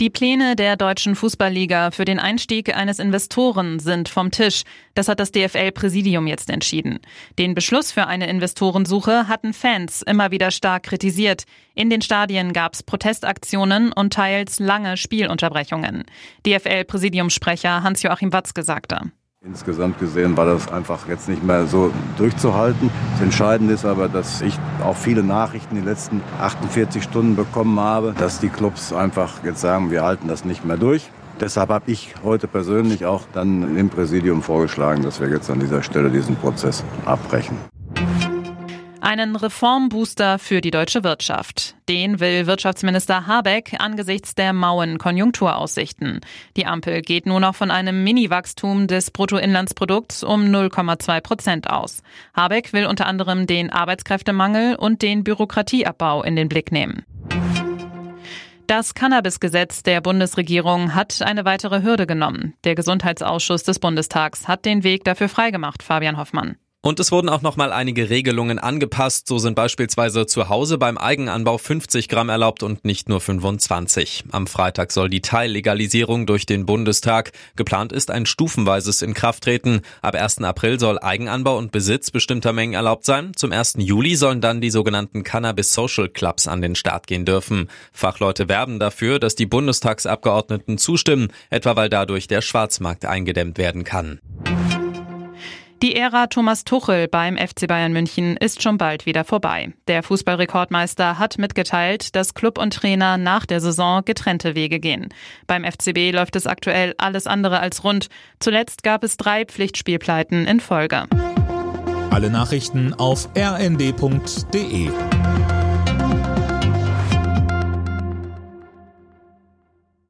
Die Pläne der deutschen Fußballliga für den Einstieg eines Investoren sind vom Tisch. Das hat das DFL-Präsidium jetzt entschieden. Den Beschluss für eine Investorensuche hatten Fans immer wieder stark kritisiert. In den Stadien gab es Protestaktionen und teils lange Spielunterbrechungen. DFL-Präsidiumssprecher Hans-Joachim Watzke sagte. Insgesamt gesehen war das einfach jetzt nicht mehr so durchzuhalten. Das Entscheidende ist aber, dass ich auch viele Nachrichten die letzten 48 Stunden bekommen habe, dass die Clubs einfach jetzt sagen, wir halten das nicht mehr durch. Deshalb habe ich heute persönlich auch dann im Präsidium vorgeschlagen, dass wir jetzt an dieser Stelle diesen Prozess abbrechen. Einen Reformbooster für die deutsche Wirtschaft. Den will Wirtschaftsminister Habeck angesichts der mauen Konjunkturaussichten. Die Ampel geht nur noch von einem Mini-Wachstum des Bruttoinlandsprodukts um 0,2 Prozent aus. Habeck will unter anderem den Arbeitskräftemangel und den Bürokratieabbau in den Blick nehmen. Das Cannabis-Gesetz der Bundesregierung hat eine weitere Hürde genommen. Der Gesundheitsausschuss des Bundestags hat den Weg dafür freigemacht, Fabian Hoffmann. Und es wurden auch nochmal einige Regelungen angepasst. So sind beispielsweise zu Hause beim Eigenanbau 50 Gramm erlaubt und nicht nur 25. Am Freitag soll die Teillegalisierung durch den Bundestag. Geplant ist ein stufenweises Inkrafttreten. Ab 1. April soll Eigenanbau und Besitz bestimmter Mengen erlaubt sein. Zum 1. Juli sollen dann die sogenannten Cannabis Social Clubs an den Start gehen dürfen. Fachleute werben dafür, dass die Bundestagsabgeordneten zustimmen, etwa weil dadurch der Schwarzmarkt eingedämmt werden kann. Die Ära Thomas Tuchel beim FC Bayern München ist schon bald wieder vorbei. Der Fußballrekordmeister hat mitgeteilt, dass Club und Trainer nach der Saison getrennte Wege gehen. Beim FCB läuft es aktuell alles andere als rund. Zuletzt gab es drei Pflichtspielpleiten in Folge. Alle Nachrichten auf rnd.de